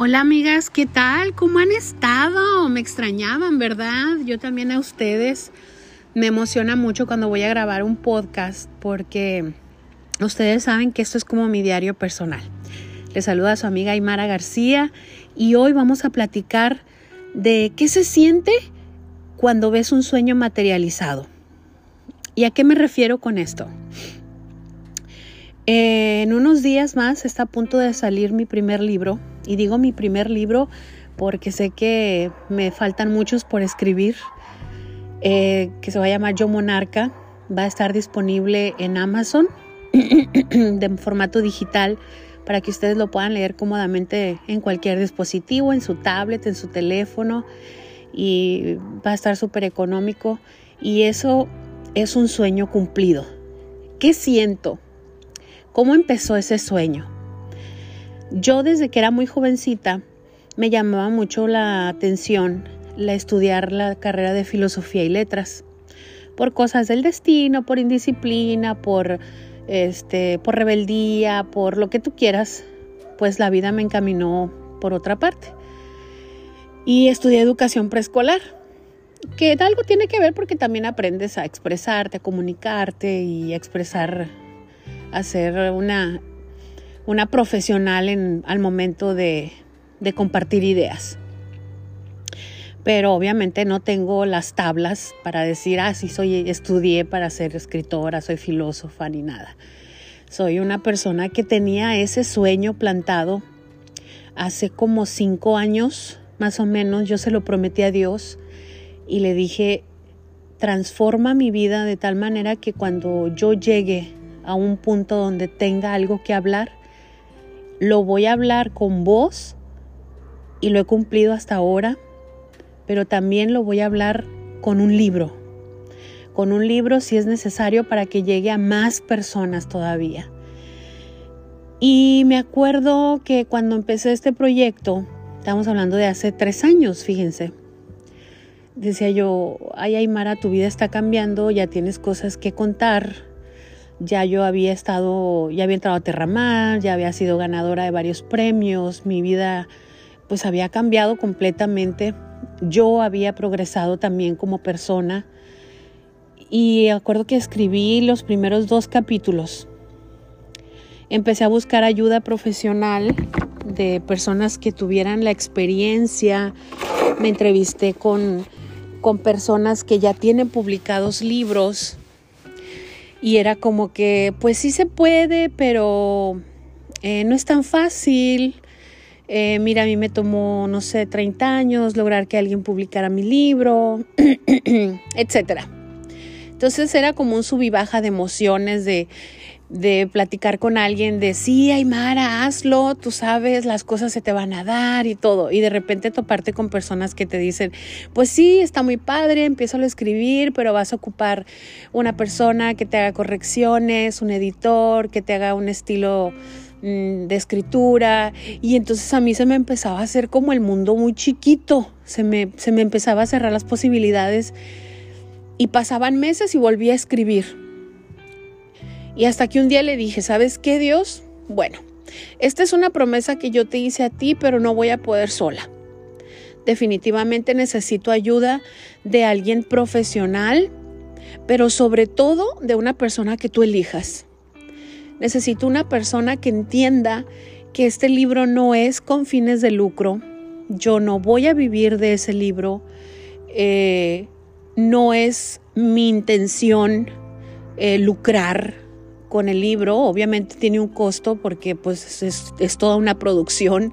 Hola amigas, ¿qué tal? ¿Cómo han estado? Me extrañaban, ¿verdad? Yo también a ustedes. Me emociona mucho cuando voy a grabar un podcast porque ustedes saben que esto es como mi diario personal. Les saluda a su amiga Aymara García y hoy vamos a platicar de qué se siente cuando ves un sueño materializado. ¿Y a qué me refiero con esto? en unos días más está a punto de salir mi primer libro y digo mi primer libro porque sé que me faltan muchos por escribir, eh, que se va a llamar Yo Monarca. Va a estar disponible en Amazon de formato digital para que ustedes lo puedan leer cómodamente en cualquier dispositivo, en su tablet, en su teléfono y va a estar súper económico y eso es un sueño cumplido. ¿Qué siento? ¿Cómo empezó ese sueño? Yo desde que era muy jovencita me llamaba mucho la atención la estudiar la carrera de filosofía y letras por cosas del destino, por indisciplina, por este, por rebeldía, por lo que tú quieras, pues la vida me encaminó por otra parte. Y estudié educación preescolar, que algo tiene que ver porque también aprendes a expresarte, a comunicarte y a expresar, a ser una una profesional en, al momento de, compartir ideas. Pero obviamente no tengo las tablas para decir, ah, sí, soy, estudié para ser escritora, soy filósofa, ni nada. Soy una persona que tenía ese sueño plantado hace como cinco años, más o menos. Yo se lo prometí a Dios y le dije, transforma mi vida de tal manera que cuando yo llegue a un punto donde tenga algo que hablar, lo voy a hablar con voz y lo he cumplido hasta ahora, pero también lo voy a hablar con un libro, con un libro si es necesario para que llegue a más personas todavía. Y me acuerdo que cuando empecé este proyecto, estamos hablando de hace tres años, fíjense, decía yo, ay Aymara, tu vida está cambiando, ya tienes cosas que contar, ya yo había estado, ya había entrado a Terramar, ya había sido ganadora de varios premios, mi vida pues había cambiado completamente, yo había progresado también como persona. Y acuerdo que escribí los primeros dos capítulos. Empecé a buscar ayuda profesional de personas que tuvieran la experiencia, me entrevisté con, con personas que ya tienen publicados libros y era como que, pues sí se puede, pero eh, no es tan fácil. Eh, mira, a mí me tomó, no sé, 30 años lograr que alguien publicara mi libro, etcétera. Entonces era como un sub y baja de emociones, de de platicar con alguien de sí, Aymara, hazlo, tú sabes, las cosas se te van a dar y todo. Y de repente toparte con personas que te dicen, pues sí, está muy padre, empiezo a escribir, pero vas a ocupar una persona que te haga correcciones, un editor, que te haga un estilo mm, de escritura. Y entonces a mí se me empezaba a hacer como el mundo muy chiquito, se me, se me empezaba a cerrar las posibilidades. Y pasaban meses y volví a escribir y hasta que un día le dije, ¿sabes qué Dios? Bueno, esta es una promesa que yo te hice a ti, pero no voy a poder sola. Definitivamente necesito ayuda de alguien profesional, pero sobre todo de una persona que tú elijas. Necesito una persona que entienda que este libro no es con fines de lucro. Yo no voy a vivir de ese libro. Eh, no es mi intención eh, lucrar con el libro. Obviamente tiene un costo porque pues es, toda una producción,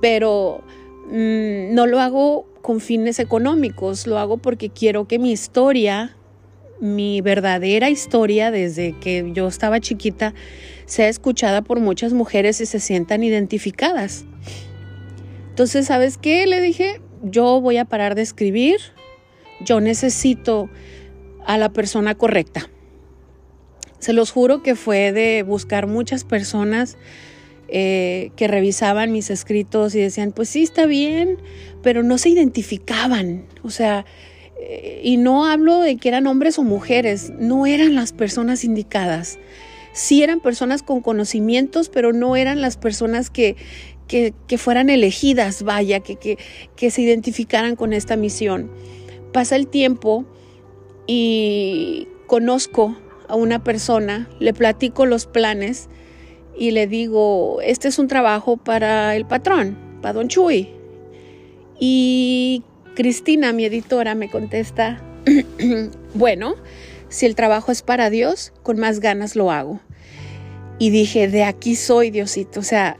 pero mm, no lo hago con fines económicos, lo hago porque quiero que mi historia, mi verdadera historia desde que yo estaba chiquita, sea escuchada por muchas mujeres y se sientan identificadas. Entonces, ¿sabes qué? Le dije, yo voy a parar de escribir, yo necesito a la persona correcta. Se los juro que fue de buscar muchas personas eh, que revisaban mis escritos y decían, pues sí, está bien, pero no se identificaban. O sea, eh, y no hablo de que eran hombres o mujeres, no eran las personas indicadas. Sí eran personas con conocimientos, pero no eran las personas que, que, fueran elegidas, vaya, que, que, que se identificaran con esta misión. Pasa el tiempo y conozco a una persona, le platico los planes y le digo, este es un trabajo para el patrón, para Don Chuy. Y Cristina, mi editora, me contesta, bueno, si el trabajo es para Dios, con más ganas lo hago. Y dije, de aquí soy, Diosito. O sea,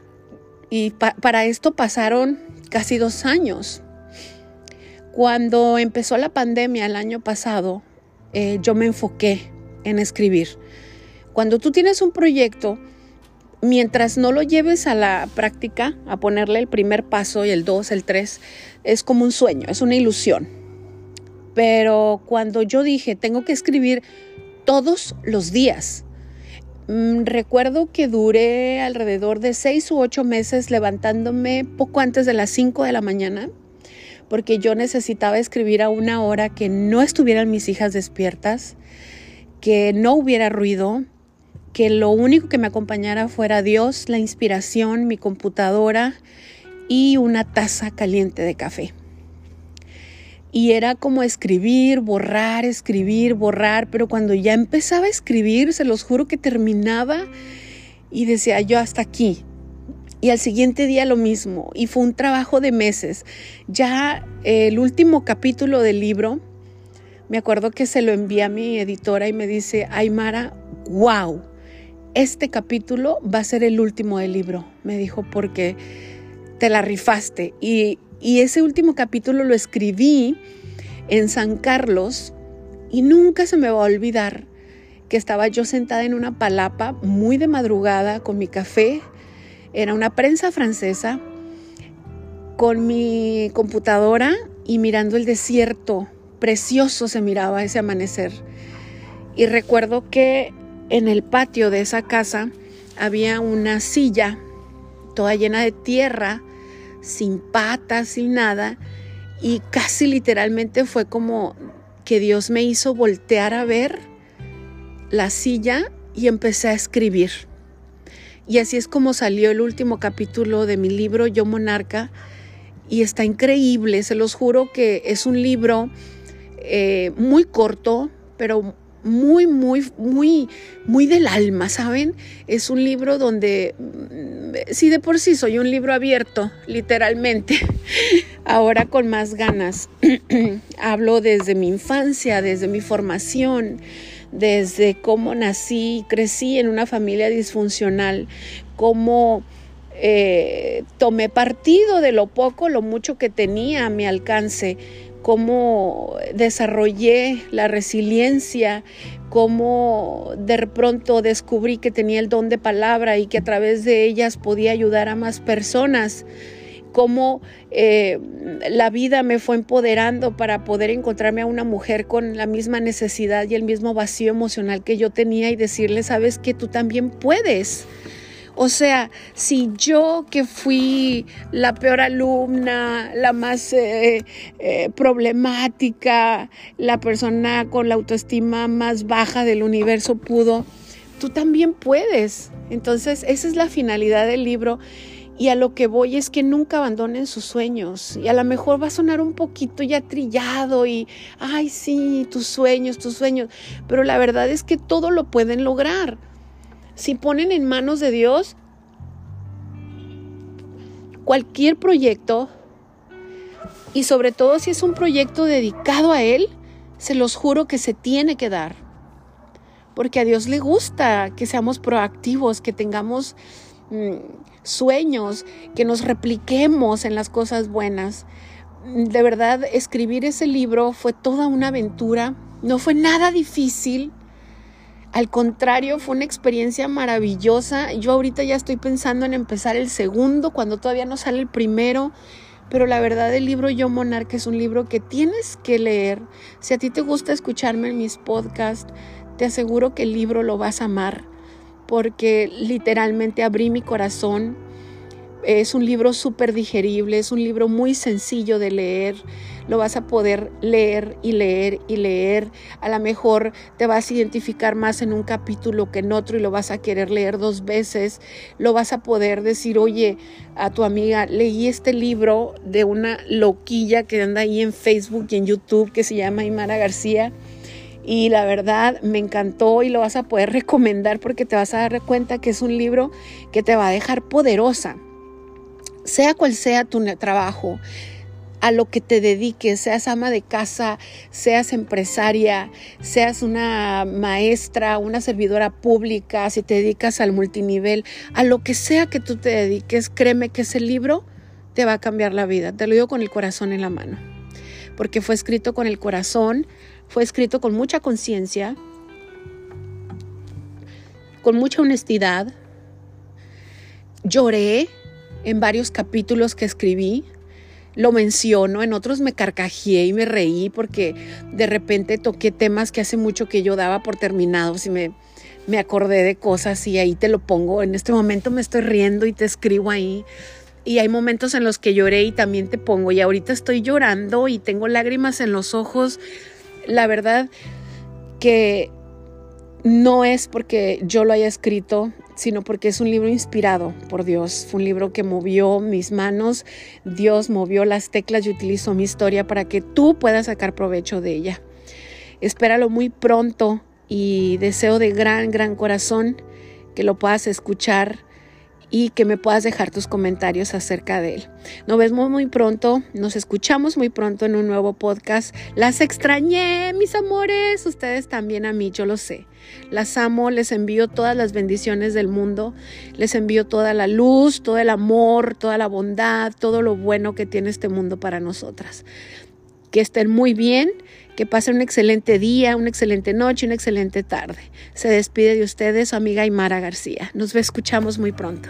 y para esto pasaron casi dos años. Cuando empezó la pandemia el año pasado, eh, yo me enfoqué en escribir. Cuando tú tienes un proyecto, mientras no lo lleves a la práctica, a ponerle el primer paso y el dos, el tres, es como un sueño, es una ilusión. Pero cuando yo dije, tengo que escribir todos los días, mm, recuerdo que duré alrededor de seis u ocho meses levantándome poco antes de las cinco de la mañana, porque yo necesitaba escribir a una hora que no estuvieran mis hijas despiertas, que no hubiera ruido, que lo único que me acompañara fuera Dios, la inspiración, mi computadora y una taza caliente de café. Y era como escribir, borrar, escribir, borrar, pero cuando ya empezaba a escribir, se los juro que terminaba y decía yo hasta aquí. Y al siguiente día lo mismo. Y fue un trabajo de meses. Ya el último capítulo del libro, me acuerdo que se lo envía a mi editora y me dice, Aymara, wow, este capítulo va a ser el último del libro, me dijo, porque te la rifaste. Y, ese último capítulo lo escribí en San Carlos y nunca se me va a olvidar que estaba yo sentada en una palapa muy de madrugada con mi café, era una prensa francesa, con mi computadora y mirando el desierto. Precioso se miraba ese amanecer. Y recuerdo que en el patio de esa casa había una silla toda llena de tierra, sin patas, sin nada, y casi literalmente fue como que Dios me hizo voltear a ver la silla y empecé a escribir. Y así es como salió el último capítulo de mi libro Yo Monarca. Y está increíble, se los juro que es un libro eh, muy corto, pero muy, muy, muy, muy del alma, ¿saben? Es un libro donde, mm, sí, de por sí soy un libro abierto, literalmente, ahora con más ganas. Hablo desde mi infancia, desde mi formación, desde cómo nací crecí en una familia disfuncional, cómo... Eh, tomé partido de lo poco, lo mucho que tenía a mi alcance, cómo desarrollé la resiliencia, cómo de pronto descubrí que tenía el don de palabra y que a través de ellas podía ayudar a más personas, cómo eh, la vida me fue empoderando para poder encontrarme a una mujer con la misma necesidad y el mismo vacío emocional que yo tenía y decirle, sabes que tú también puedes. O sea, si yo que fui la peor alumna, la más eh, eh, problemática, la persona con la autoestima más baja del universo pudo, tú también puedes. Entonces, esa es la finalidad del libro. Y a lo que voy es que nunca abandonen sus sueños. Y a lo mejor va a sonar un poquito ya trillado y, ay, sí, tus sueños, tus sueños. Pero la verdad es que todo lo pueden lograr si ponen en manos de Dios cualquier proyecto, y sobre todo si es un proyecto dedicado a Él, se los juro que se tiene que dar. Porque a Dios le gusta que seamos proactivos, que tengamos mm, sueños, que nos repliquemos en las cosas buenas. De verdad, escribir ese libro fue toda una aventura, no fue nada difícil. Al contrario, fue una experiencia maravillosa. Yo ahorita ya estoy pensando en empezar el segundo, cuando todavía no sale el primero. Pero la verdad el libro Yo Monarca es un libro que tienes que leer. Si a ti te gusta escucharme en mis podcasts, te aseguro que el libro lo vas a amar. Porque literalmente abrí mi corazón, Es un libro súper digerible, es un libro muy sencillo de leer. Lo vas a poder leer y leer y leer. A lo mejor te vas a identificar más en un capítulo que en otro y lo vas a querer leer dos veces. Lo vas a poder decir, oye, a tu amiga, leí este libro de una loquilla que anda ahí en Facebook y en YouTube que se llama Imara García y la verdad me encantó y lo vas a poder recomendar porque te vas a dar cuenta que es un libro que te va a dejar poderosa sea cual sea tu trabajo, a lo que te dediques, seas ama de casa, seas empresaria, seas una maestra, una servidora pública, si te dedicas al multinivel, a lo que sea que tú te dediques, créeme que ese libro te va a cambiar la vida. Te lo digo con el corazón en la mano, porque fue escrito con el corazón, fue escrito con mucha conciencia, con mucha honestidad. Lloré, en varios capítulos que escribí. Lo menciono, en otros me carcajeé y me reí porque de repente toqué temas que hace mucho que yo daba por terminados y me, me acordé de cosas y ahí te lo pongo. En este momento me estoy riendo y te escribo ahí. Y hay momentos en los que lloré y también te pongo. Y ahorita estoy llorando y tengo lágrimas en los ojos. La verdad que no es porque yo lo haya escrito, sino porque es un libro inspirado por Dios. Fue un libro que movió mis manos, Dios movió las teclas y utilizó mi historia para que tú puedas sacar provecho de ella. Espéralo muy pronto y deseo de gran, gran corazón que lo puedas escuchar y que me puedas dejar tus comentarios acerca de él. Nos vemos muy pronto, nos escuchamos muy pronto en un nuevo podcast. Las extrañé, mis amores, ustedes también a mí, yo lo sé. Las amo, les envío todas las bendiciones del mundo, les envío toda la luz, todo el amor, toda la bondad, todo lo bueno que tiene este mundo para nosotras. Que estén muy bien, que pasen un excelente día, una excelente noche, una excelente tarde. Se despide de ustedes su amiga Aymara García. Nos escuchamos muy pronto.